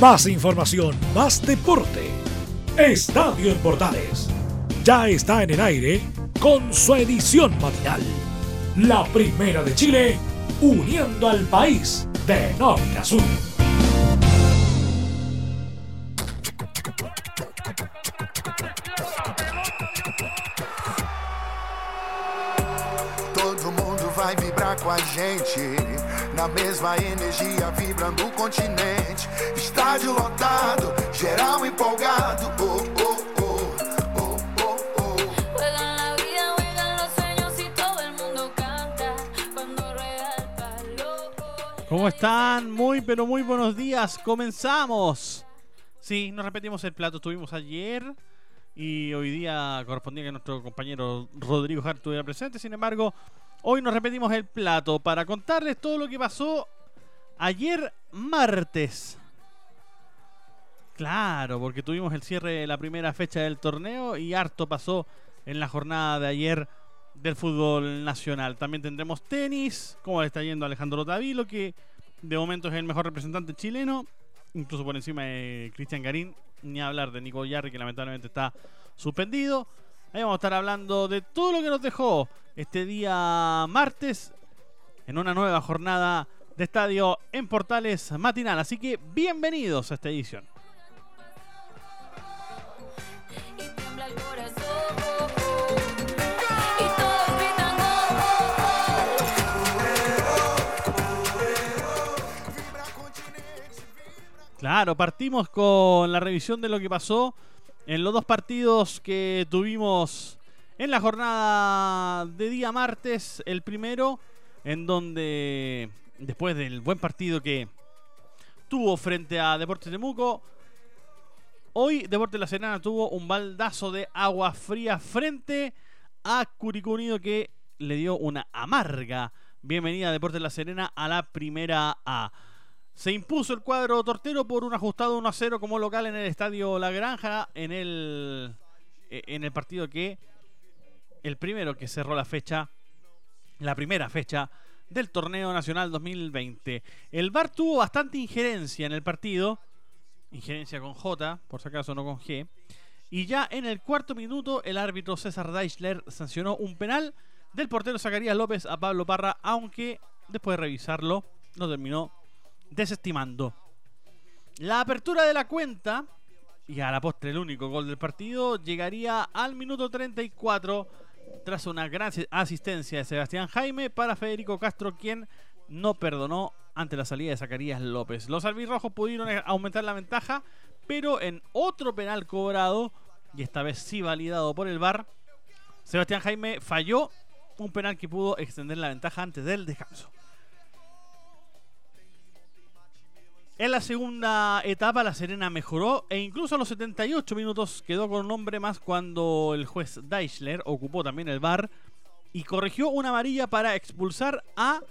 Más información, más deporte. Estadio en Portales. Ya está en el aire con su edición matinal. La primera de Chile, uniendo al país de norte a sur. Todo mundo vai vibrar com a gente. Na mesma energia, vibrando o continente. Estádio lotado, geral empolgado. Oh, oh, oh, oh, oh, oh. Juegan la vida, juegan los sueños y todo el mundo canta cuando rueda el palo. ¿Cómo están? Muy, pero muy buenos días. Comenzamos. Sí, nos repetimos el plato. Estuvimos ayer y hoy día correspondía que nuestro compañero Rodrigo Hart estuviera presente. Sin embargo, hoy nos repetimos el plato para contarles todo lo que pasó ayer martes. Claro, porque tuvimos el cierre de la primera fecha del torneo y harto pasó en la jornada de ayer del fútbol nacional. También tendremos tenis, cómo le está yendo Alejandro Tavilo, que de momento es el mejor representante chileno, incluso por encima de Cristian Garín, ni hablar de Nico Yarri, que lamentablemente está suspendido. Ahí vamos a estar hablando de todo lo que nos dejó este día martes en una nueva jornada de estadio en Portales matinal. Así que bienvenidos a esta edición. Gritan Vibra continente, Claro, partimos con la revisión de lo que pasó en los dos partidos que tuvimos en la jornada de día martes. El primero, en donde después del buen partido que tuvo frente a Deportes de Muco, hoy Deportes La Serena tuvo un baldazo de agua fría frente a Curicó Unido que le dio una amarga bienvenida a Deportes La Serena a la primera A. Se impuso el cuadro tortero por un ajustado 1 a 0 como local en el estadio La Granja en el, eh, en el partido que el primero que cerró la fecha, la primera fecha del torneo nacional 2020. El VAR tuvo bastante injerencia en el partido, injerencia con J, por si acaso no con G. Y ya en el cuarto minuto el árbitro César Deichler sancionó un penal del portero Zacarías López a Pablo Parra, aunque después de revisarlo lo terminó desestimando. La apertura de la cuenta, y a la postre el único gol del partido, llegaría al minuto 34 tras una gran asi- asistencia de Sebastián Jaime para Federico Castro, quien no perdonó ante la salida de Zacarías López. Los albirrojos pudieron eh, aumentar la ventaja, pero en otro penal cobrado, y esta vez sí validado por el VAR, Sebastián Jaime falló un penal que pudo extender la ventaja antes del descanso. En la segunda etapa, La Serena mejoró e incluso a los 78 minutos quedó con un hombre más cuando el juez Deichler ocupó también el bar y corrigió una amarilla para expulsar a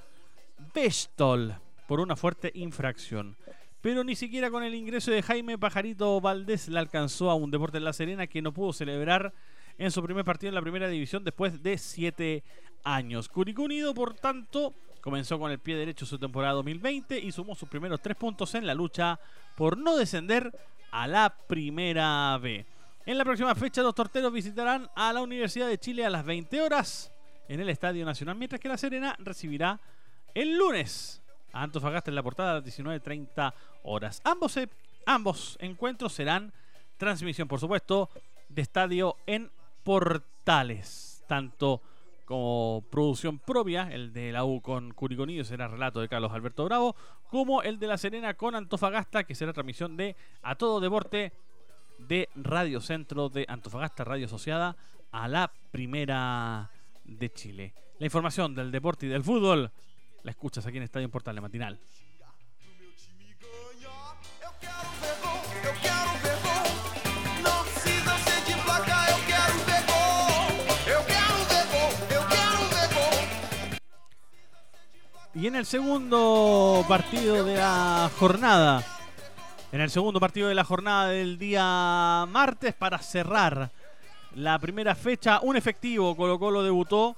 Bestol por una fuerte infracción. Pero ni siquiera con el ingreso de Jaime Pajarito Valdés le alcanzó a un Deporte en La Serena que no pudo celebrar en su primer partido en la primera división después de siete años. Curicó Unido, por tanto, comenzó con el pie derecho su temporada 2020 y sumó sus primeros tres puntos en la lucha por no descender a la primera B. En la próxima fecha, los torteros visitarán a la Universidad de Chile a las 20 horas en el Estadio Nacional, mientras que La Serena recibirá el lunes a Antofagasta en la portada a las 19.30 horas. Ambos, ambos encuentros serán transmisión, por supuesto, de estadio en portales. Tanto como producción propia, el de la U con Curiconido será relato de Carlos Alberto Bravo, como el de La Serena con Antofagasta, que será transmisión de A Todo Deporte de Radio Centro de Antofagasta, Radio Asociada a la Primera de Chile. La información del deporte y del fútbol la escuchas aquí en Estadio en Portales Matinal. Y en el segundo partido de la jornada, en el segundo partido de la jornada del día martes, para cerrar la primera fecha, un efectivo Colo Colo debutó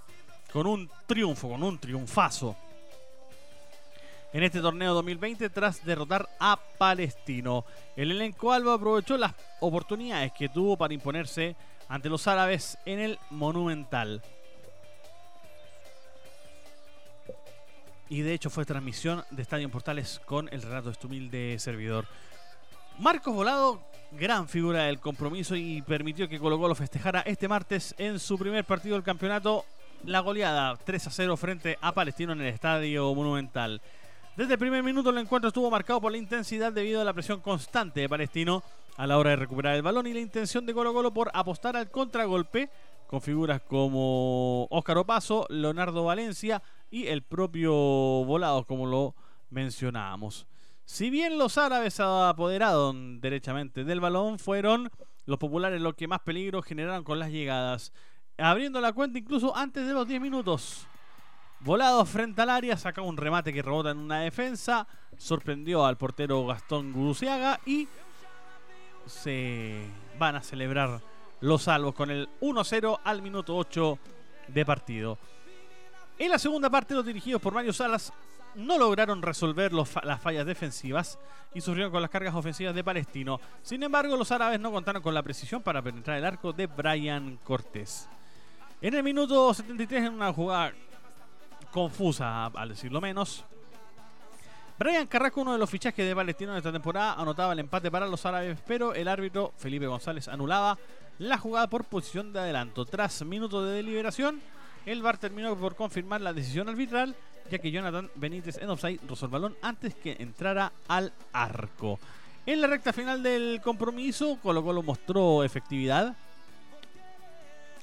con un triunfo, con un triunfazo. en este torneo 2020 tras derrotar a Palestino. El elenco Alba aprovechó las oportunidades que tuvo para imponerse ante los árabes en el Monumental. Y de hecho fue transmisión de Estadio Portales con el relato de este humilde servidor. Marcos Volado, gran figura del compromiso y permitió que Colo Colo festejara este martes en su primer partido del campeonato la goleada 3 a 0 frente a Palestino en el Estadio Monumental. Desde el primer minuto el encuentro estuvo marcado por la intensidad debido a la presión constante de Palestino a la hora de recuperar el balón y la intención de Colo Colo por apostar al contragolpe con figuras como Óscar Opaso, Leonardo Valencia y el propio Volado, como lo mencionábamos. Si bien los árabes apoderaron derechamente del balón, fueron los populares los que más peligro generaron con las llegadas, abriendo la cuenta incluso antes de los 10 minutos. Volado frente al área, saca un remate que rebota en una defensa, sorprendió al portero Gastón Guruciaga y se van a celebrar los salvos con el 1-0 al minuto 8 de partido. En la segunda parte, los dirigidos por Mario Salas no lograron resolver las fallas defensivas y sufrieron con las cargas ofensivas de Palestino. Sin embargo, los árabes no contaron con la precisión para penetrar el arco de Brian Cortés. En el minuto 73, en una jugada confusa, al decirlo menos, Brian Carrasco, uno de los fichajes de Palestino en esta temporada, anotaba el empate para los árabes, pero el árbitro Felipe González anulaba la jugada por posición de adelanto. Tras minutos de deliberación, el VAR terminó por confirmar la decisión arbitral, ya que Jonathan Benítez en offside rozó el balón antes que entrara al arco. En la recta final del compromiso, Colo Colo mostró efectividad,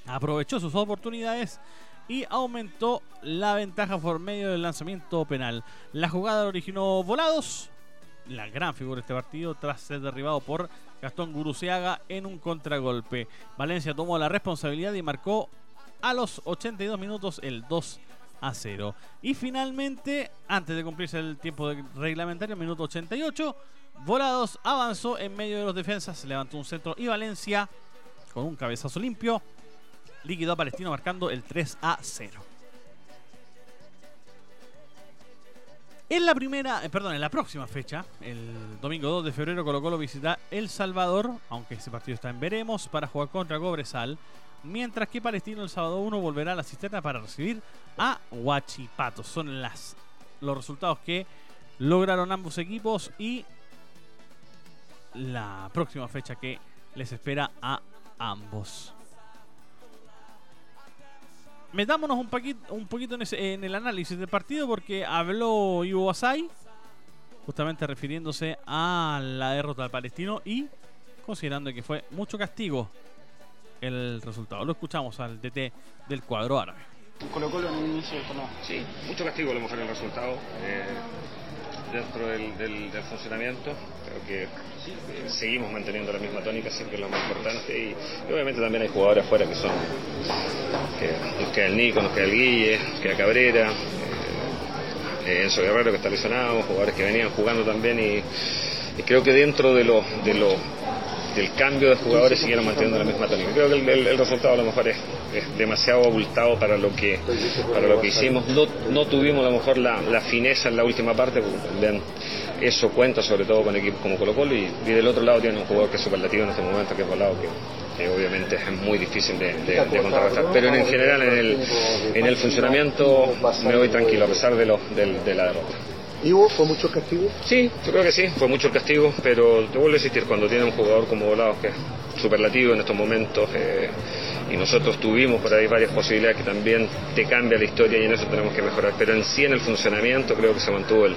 aprovechó sus oportunidades y aumentó la ventaja por medio del lanzamiento penal. La jugada originó Volados, la gran figura de este partido, tras ser derribado por Gastón Guruceaga en un contragolpe. Valencia tomó la responsabilidad y marcó a los 82 minutos el 2 a 0. Y finalmente, antes de cumplirse el tiempo reglamentario, minuto 88, Volados avanzó en medio de los defensas, levantó un centro y Valencia, con un cabezazo limpio, liquidó a Palestino marcando el 3 a 0. En la primera, eh, perdón, en la próxima fecha, el domingo 2 de febrero, Colo Colo visita El Salvador, aunque ese partido está en veremos, para jugar contra Cobresal, mientras que Palestino el sábado 1 volverá a la cisterna para recibir a Huachipato. Son las, los resultados que lograron ambos equipos y la próxima fecha que les espera a ambos. Metámonos un, poquito en el análisis del partido porque habló Ivo Basay, justamente refiriéndose a la derrota del palestino y considerando que fue mucho castigo el resultado. Lo escuchamos al DT del cuadro árabe. Colo Colo en el inicio del torneo. Sí, mucho castigo a lo mejor en el resultado. eh, dentro del, del- del funcionamiento, creo que eh, seguimos manteniendo la misma tónica, siempre es lo más importante. Y, y obviamente también hay jugadores afuera que son. que nos queda el Nico, nos queda el Guille, nos queda Cabrera. eh, eh, Enzo Guerrero que está lesionado, jugadores que venían jugando también y, y creo que dentro de lo, de lo del cambio de jugadores siguieron manteniendo la misma tónica. Creo que el, el- el resultado a lo mejor es, demasiado abultado para lo que para lo que hicimos. No, no tuvimos a lo mejor la, la fineza en la última parte, eso cuenta sobre todo con equipos como Colo Colo y, del otro lado tiene un jugador que es superlativo en este momento, que es Volado, que, que obviamente es muy difícil de, de- de contrarrestar. Pero en, general en el, en el funcionamiento me voy tranquilo a pesar de, lo, del- de la derrota. ¿Ivo fue mucho castigo? Sí, yo creo que sí, fue mucho el castigo, pero te vuelvo a insistir, cuando tiene un jugador como Volados que es superlativo en estos momentos, eh, y nosotros tuvimos por ahí varias posibilidades que también te cambia la historia y en eso tenemos que mejorar, pero en sí en el funcionamiento creo que se mantuvo el,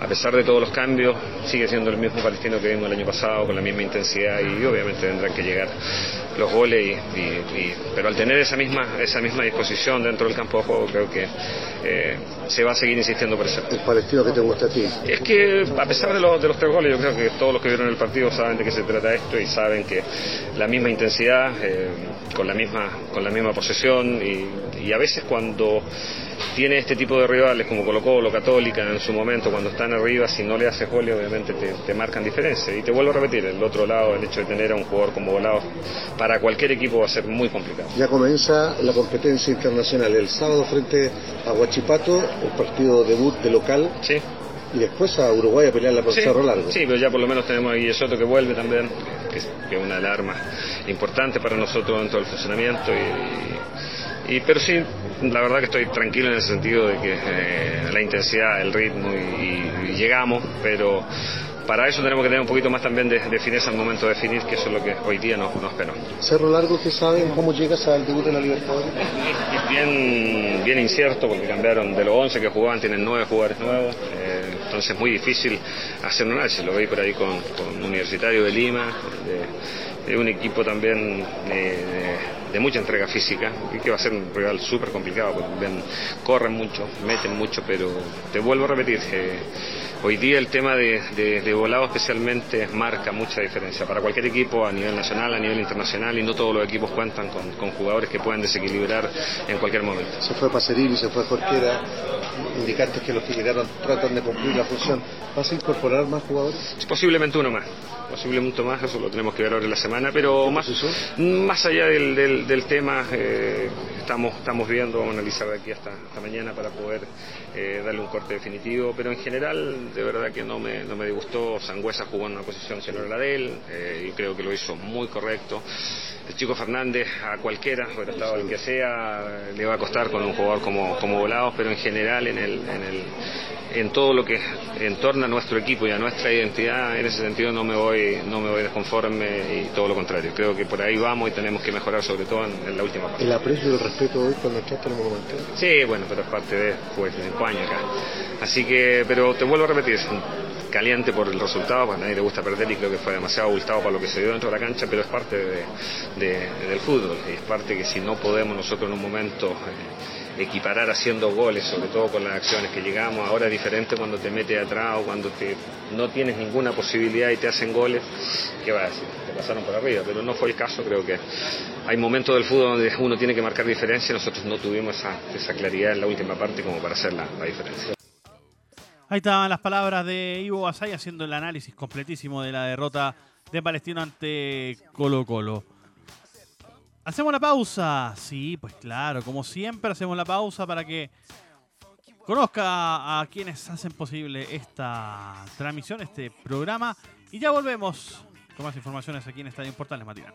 a pesar de todos los cambios, sigue siendo el mismo palestino que vimos el año pasado, con la misma intensidad y obviamente tendrán que llegar los goles, y, y- y- pero al tener esa misma, esa misma disposición dentro del campo de juego creo que eh, se va a seguir insistiendo por eso. El palestino que te gusta a ti. Es que a pesar de los, de los tres goles, yo creo que todos los que vieron el partido saben de qué se trata esto y saben que la misma intensidad, eh, con, la misma, con la misma posesión y, y a veces cuando tiene este tipo de rivales como Colo Colo, Católica en su momento, cuando están arriba, si no le haces goles obviamente te, te marcan diferencia. Y te vuelvo a repetir, el otro lado, el hecho de tener a un jugador como Volado, para cualquier equipo va a ser muy complicado. Ya comienza la competencia internacional. El sábado frente a Huachipato, el partido debut de local. Sí, y después a Uruguay a pelearla por Sí, Cerro Largo. sí, pero ya por lo menos tenemos a Guille Soto que vuelve también, que es, que es una alarma importante para nosotros dentro del funcionamiento. Y, y- pero sí, la verdad que estoy tranquilo en el sentido de que eh, la intensidad, el ritmo y, y llegamos, pero para eso tenemos que tener un poquito más también de, de fineza al momento de definir, que eso es lo que hoy día nos, nos esperó. Cerro Largo, ¿qué saben cómo llegas al debut en la Libertadores? Es bien, bien incierto porque cambiaron de los 11 que jugaban, tienen 9 jugadores nuevos, eh, entonces es muy difícil hacer un análisis. Lo veis por ahí con, con Universitario de Lima, de, de un equipo también eh, de, de mucha entrega física y que va a ser un rival súper complicado porque corren mucho, meten mucho, pero te vuelvo a repetir. eh, Hoy día el tema de, de- de volado especialmente marca mucha diferencia para cualquier equipo a nivel nacional, a nivel internacional y no todos los equipos cuentan con, con jugadores que pueden desequilibrar en cualquier momento. Se fue Pacerini, se fue Jorquera, indicaste que los que llegaron tratan de cumplir la función. ¿Vas a incorporar más jugadores? Posiblemente uno más, posiblemente uno más, eso lo tenemos que ver ahora en la semana, pero más, allá del, del- del tema, eh, estamos, estamos viendo, vamos a analizar de aquí hasta, hasta mañana para poder eh, darle un corte definitivo, pero en general de verdad que no me, no me disgustó, Sangüesa jugó en una posición no era la de él, eh, y creo que lo hizo muy correcto. El chico Fernández a cualquiera, estado el que sea, le va a costar con un jugador como, como Volados, pero en general en, el, en, el, en todo lo que entorna a nuestro equipo y a nuestra identidad, en ese sentido no me voy, no me voy desconforme y todo lo contrario. Creo que por ahí vamos y tenemos que mejorar sobre todo en, en la última parte. El aprecio y el respeto hoy cuando entraste al Monumental. Sí, bueno, pero es parte de pues, de España acá. Así que, pero te vuelvo a repetir, caliente por el resultado, pues a nadie le gusta perder y creo que fue demasiado abultado para lo que se dio dentro de la cancha, pero es parte de- de- del fútbol es parte que si no podemos nosotros en un momento eh, equiparar haciendo goles, sobre todo con las acciones que llegamos, ahora es diferente cuando te metes atrás o cuando te, no tienes ninguna posibilidad y te hacen goles, ¿qué vas a decir? Te pasaron por arriba, pero no fue el caso, creo que hay momentos del fútbol donde uno tiene que marcar diferencia y nosotros no tuvimos esa, esa claridad en la última parte como para hacer la, la diferencia. Ahí estaban las palabras de Ivo Basay haciendo el análisis completísimo de la derrota de Palestino ante Colo Colo. Hacemos la pausa. Sí, pues claro, como siempre hacemos la pausa para que conozca a quienes hacen posible esta transmisión, este programa. Y ya volvemos con más informaciones aquí en Estadio Portales Matinal.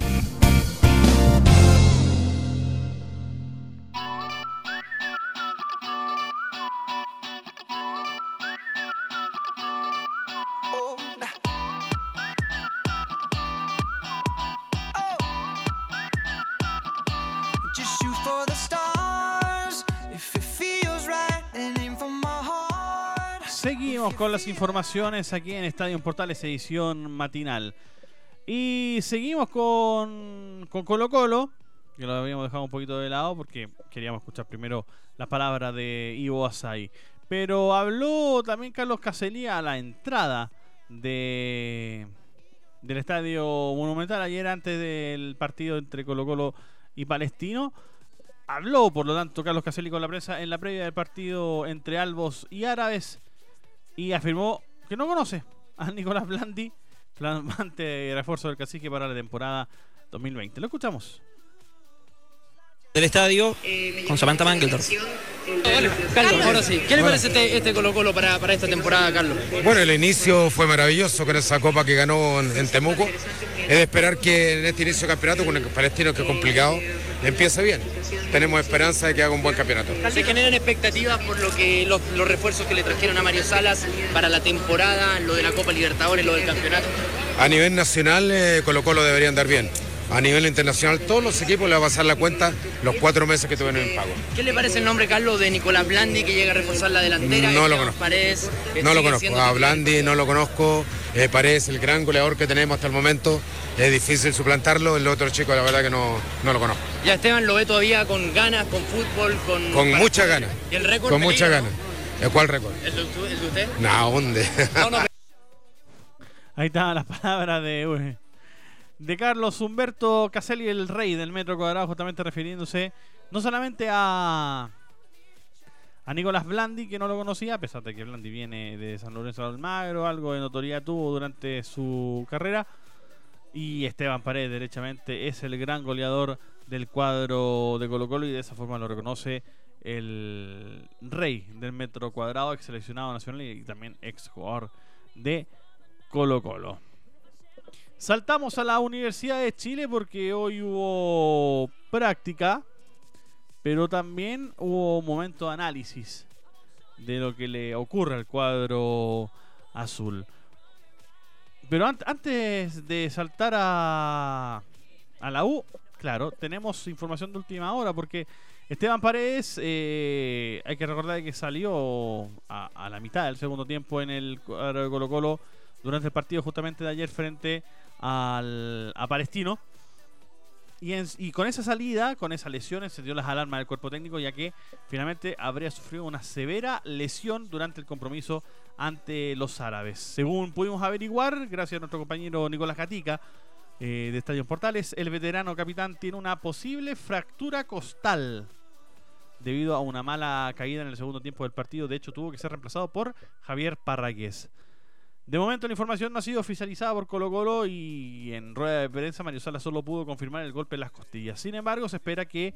Con las informaciones aquí en Estadio Portales edición matinal. Y seguimos con, con Colo Colo, que lo habíamos dejado un poquito de lado porque queríamos escuchar primero las palabras de Ivo Asai. Pero habló también Carlos Caselli a la entrada de del Estadio Monumental ayer antes del partido entre Colo Colo y Palestino. Habló, por lo tanto, Carlos Caselli con la prensa en la previa del partido entre Albos y Árabes y afirmó que no conoce a Nicolás Blandi, flamante refuerzo del cacique para la temporada 2020. Lo escuchamos. del estadio con Samantha Mangeldorf. Carlos, ahora sí. ¿Qué le parece este, este Colo Colo para, para esta temporada, Carlos? Bueno, el inicio fue maravilloso con esa copa que ganó en, en Temuco. Es de esperar que en este inicio de campeonato, con el palestino que es complicado, empiece bien. Tenemos esperanza de que haga un buen campeonato. Se generan expectativas por lo que los, los refuerzos que le trajeron a Mario Salas para la temporada, lo de la Copa Libertadores, lo del campeonato. A nivel nacional, eh, Colo Colo debería andar bien. A nivel internacional, todos los equipos le va a pasar la cuenta los cuatro meses que tuvieron en pago. ¿Qué le parece el nombre, Carlos, de Nicolás Blandi que llega a reforzar la delantera? No lo conozco. Paredes, No lo conozco. A. Blandi no lo conozco. Eh, parece el gran goleador que tenemos hasta el momento. Es difícil suplantarlo. El otro chico, la verdad que no, no lo conozco. Ya Esteban lo ve todavía con ganas, con fútbol, con... Con muchas ganas. ¿Y el récord? Con muchas ganas. ¿El cuál récord? ¿no? ¿El de, usted-? No, ¿dónde? No, no, Ahí estaban las palabras de, uy, de Carlos Humberto Caselli, el rey del metro cuadrado, justamente refiriéndose no solamente a, Nicolás Blandi, que no lo conocía, a pesar de que Blandi viene de San Lorenzo de Almagro, algo de notoriedad tuvo durante su carrera. Y Esteban Paredes, derechamente, es el gran goleador del cuadro de Colo Colo y de esa forma lo reconoce el rey del metro cuadrado, ex seleccionado nacional y también ex jugador de Colo Colo. Saltamos a la Universidad de Chile porque hoy hubo práctica, pero también hubo momento de análisis de lo que le ocurre al cuadro azul. Pero ant- antes de saltar a, a la U, claro, tenemos información de última hora porque Esteban Paredes, eh, hay que recordar que salió a, a la mitad del segundo tiempo en el cuadro de Colo Colo durante el partido justamente de ayer frente al, a Palestino. Y, con esa salida, con esa lesión, encendió las alarmas del cuerpo técnico, ya que finalmente habría sufrido una severa lesión durante el compromiso ante los árabes. Según pudimos averiguar, gracias a nuestro compañero Nicolás Gatica eh, de Estadio Portales, el veterano capitán tiene una posible fractura costal debido a una mala caída en el segundo tiempo del partido. De hecho, tuvo que ser reemplazado por Javier Parragués. De momento la información no ha sido oficializada por Colo Colo y en rueda de prensa Mario Sala solo pudo confirmar el golpe en las costillas. Sin embargo, se espera que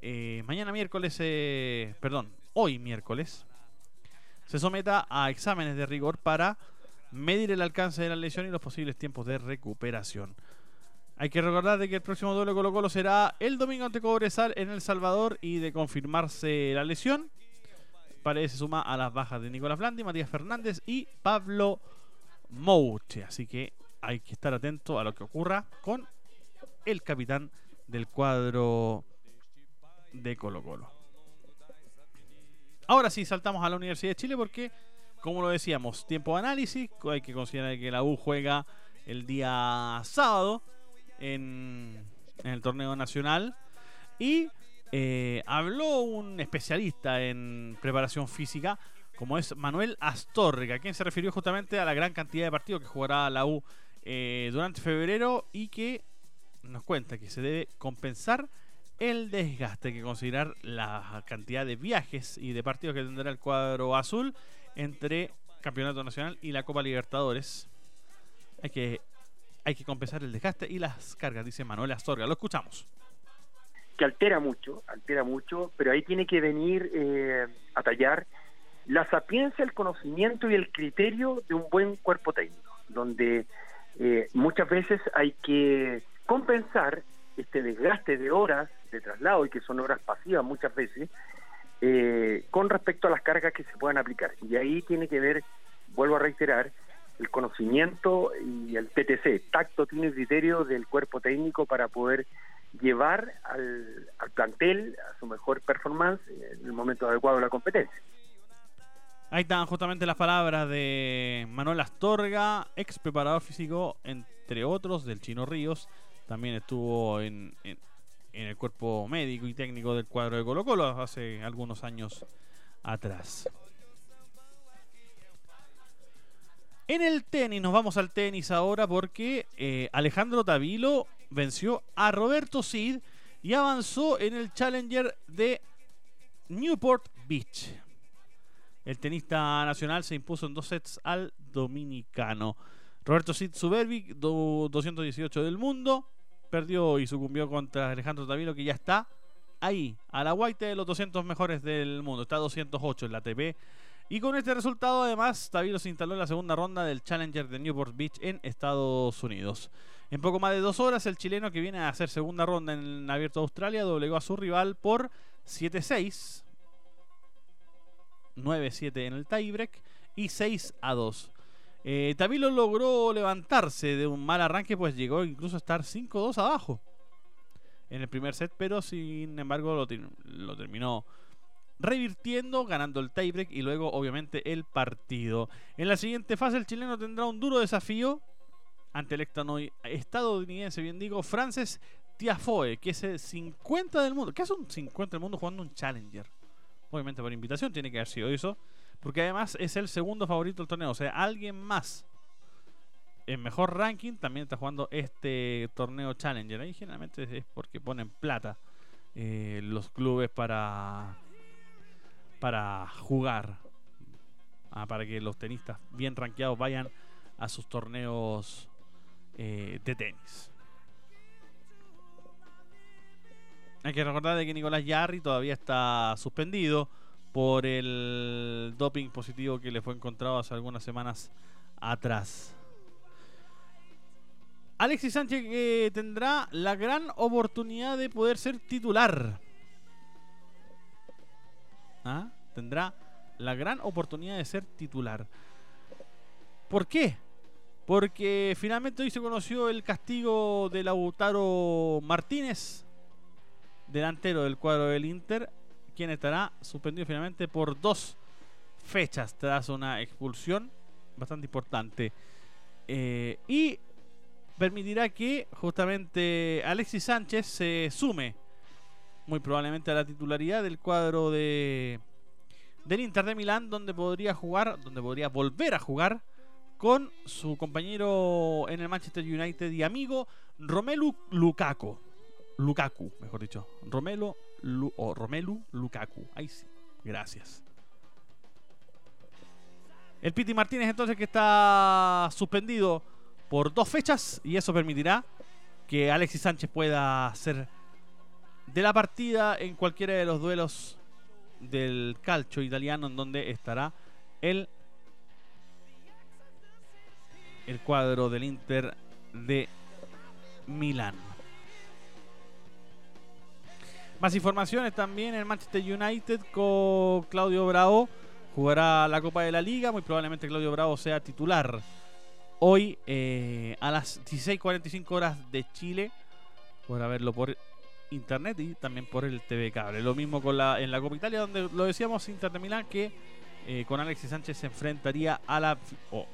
eh, mañana miércoles, eh, perdón, hoy miércoles, se someta a exámenes de rigor para medir el alcance de la lesión y los posibles tiempos de recuperación. Hay que recordar de que el próximo duelo Colo Colo será el domingo ante Cobresal en El Salvador y de confirmarse la lesión, Paredes se suma a las bajas de Nicolás Blandi, Matías Fernández y Pablo Mouche. Así que hay que estar atento a lo que ocurra con el capitán del cuadro de Colo Colo. Ahora sí, saltamos a la Universidad de Chile porque, como lo decíamos, tiempo de análisis. Hay que considerar que la U juega el día sábado en, en el torneo nacional. Y eh, habló un especialista en preparación física, como es Manuel Astorga, quien se refirió justamente a la gran cantidad de partidos que jugará la U eh, durante febrero y que nos cuenta que se debe compensar el desgaste, hay que considerar la cantidad de viajes y de partidos que tendrá el cuadro azul entre Campeonato Nacional y la Copa Libertadores. Hay que, hay que compensar el desgaste y las cargas, dice Manuel Astorga. Lo escuchamos. que altera mucho, altera mucho, pero ahí tiene que venir eh, a tallar la sapiencia, el conocimiento y el criterio de un buen cuerpo técnico, donde eh, muchas veces hay que compensar este desgaste de horas de traslado y que son horas pasivas muchas veces eh, con respecto a las cargas que se puedan aplicar. Y ahí tiene que ver, vuelvo a reiterar, el conocimiento y el PTC, tacto, tiene criterio del cuerpo técnico para poder llevar al, al plantel a su mejor performance en el momento adecuado de la competencia. Ahí están justamente las palabras de Manuel Astorga, ex preparador físico, entre otros, del Chino Ríos. También estuvo en, el cuerpo médico y técnico del cuadro de Colo Colo hace algunos años atrás. En el tenis, nos vamos al tenis ahora porque eh, Alejandro Tavilo venció a Roberto Cid y avanzó en el Challenger de Newport Beach. El tenista nacional se impuso en dos sets al dominicano. Roberto Cid Supervic, do- 218 del mundo, perdió y sucumbió contra Alejandro Tavilo, que ya está ahí, a la guaita de los 200 mejores del mundo. Está 208 en la ATP. Y con este resultado, además, Tavilo se instaló en la segunda ronda del Challenger de Newport Beach en Estados Unidos. En poco más de dos horas, el chileno que viene a hacer segunda ronda en el Abierto de Australia doblegó a su rival por 7-6, 9-7 en el tiebreak y 6 a 2. Eh, logró levantarse de un mal arranque, pues llegó incluso a estar 5-2 abajo en el primer set, pero sin embargo lo, ter- lo terminó revirtiendo, ganando el tiebreak y luego obviamente el partido. En la siguiente fase el chileno tendrá un duro desafío ante el estadounidense, bien digo, Frances Tiafoe, que es el 50 del mundo. ¿Qué hace un 50 del mundo jugando un Challenger? Obviamente por invitación tiene que haber sido eso, porque además es el segundo favorito del torneo, o sea, alguien más en mejor ranking también está jugando este torneo Challenger. Ahí generalmente es porque ponen plata eh, los clubes para para jugar, ah, para que los tenistas bien rankeados vayan a sus torneos eh, de tenis. Hay que recordar de que Nicolás Yarri todavía está suspendido por el doping positivo que le fue encontrado hace algunas semanas atrás. Alexis Sánchez que tendrá la gran oportunidad de poder ser titular. ¿Ah? Tendrá la gran oportunidad de ser titular. ¿Por qué? Porque finalmente hoy se conoció el castigo de Lautaro Martínez, delantero del cuadro del Inter, quien estará suspendido finalmente por dos fechas tras una expulsión bastante importante. Eh, y permitirá que justamente Alexis Sánchez se sume muy probablemente a la titularidad del cuadro de del Inter de Milán donde podría jugar, donde podría volver a jugar con su compañero en el Manchester United y amigo Romelu Lukaku. Lukaku, mejor dicho. Romelu Lu- o Romelu Lukaku. Ahí sí. Gracias. El Piti Martínez entonces que está suspendido por dos fechas y eso permitirá que Alexis Sánchez pueda ser de la partida en cualquiera de los duelos del calcio italiano en donde estará el el cuadro del Inter de Milán. Más informaciones también en Manchester United con Claudio Bravo. Jugará la Copa de la Liga. Muy probablemente Claudio Bravo sea titular hoy eh, a las 16.45 horas de Chile. Podrá verlo por internet y también por el TV Cable. Lo mismo con la, en la Copa Italia, donde lo decíamos Inter de Milán que eh, con Alexis Sánchez se enfrentaría a la. o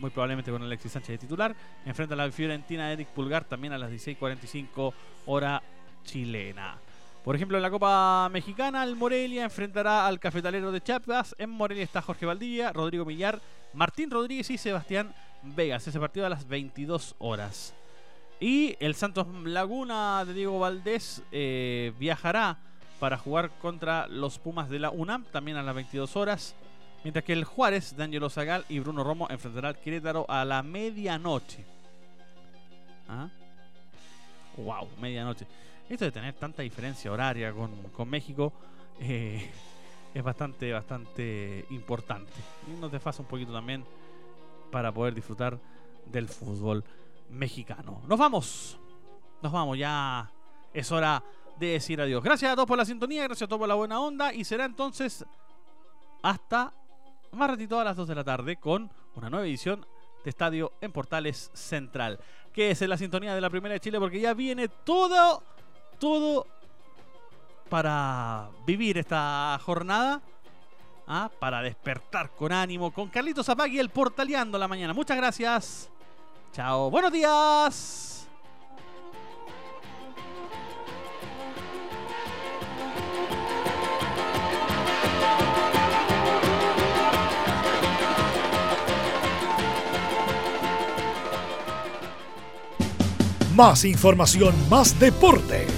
muy probablemente con Alexis Sánchez de titular. Enfrenta a la Fiorentina de Eric Pulgar también a las 16.45 hora chilena. Por ejemplo, en la Copa Mexicana, el Morelia enfrentará al Cafetalero de Chiapas. En Morelia está Jorge Valdivia, Rodrigo Millar, Martín Rodríguez y Sebastián Vegas. Ese partido a las 22 horas. Y el Santos Laguna de Diego Valdés eh, viajará para jugar contra los Pumas de la UNAM también a las 22 horas. Mientras que el Juárez de Angelo Zagal y Bruno Romo enfrentará al Querétaro a la medianoche. ¿Ah? Wow, medianoche. Esto de tener tanta diferencia horaria con, con México eh, es bastante, bastante importante. Y nos desfasa un poquito también para poder disfrutar del fútbol mexicano. Nos vamos. Nos vamos, ya es hora de decir adiós. Gracias a todos por la sintonía, gracias a todos por la buena onda y será entonces hasta más ratito a las 2 de la tarde con una nueva edición de Estadio en Portales Central. Que es la sintonía de la Primera de Chile porque ya viene todo, todo para vivir esta jornada. ¿ah? Para despertar con ánimo con Carlitos Zapagui, el portaleando la mañana. Muchas gracias. Chao. Buenos días. Más información, más deporte.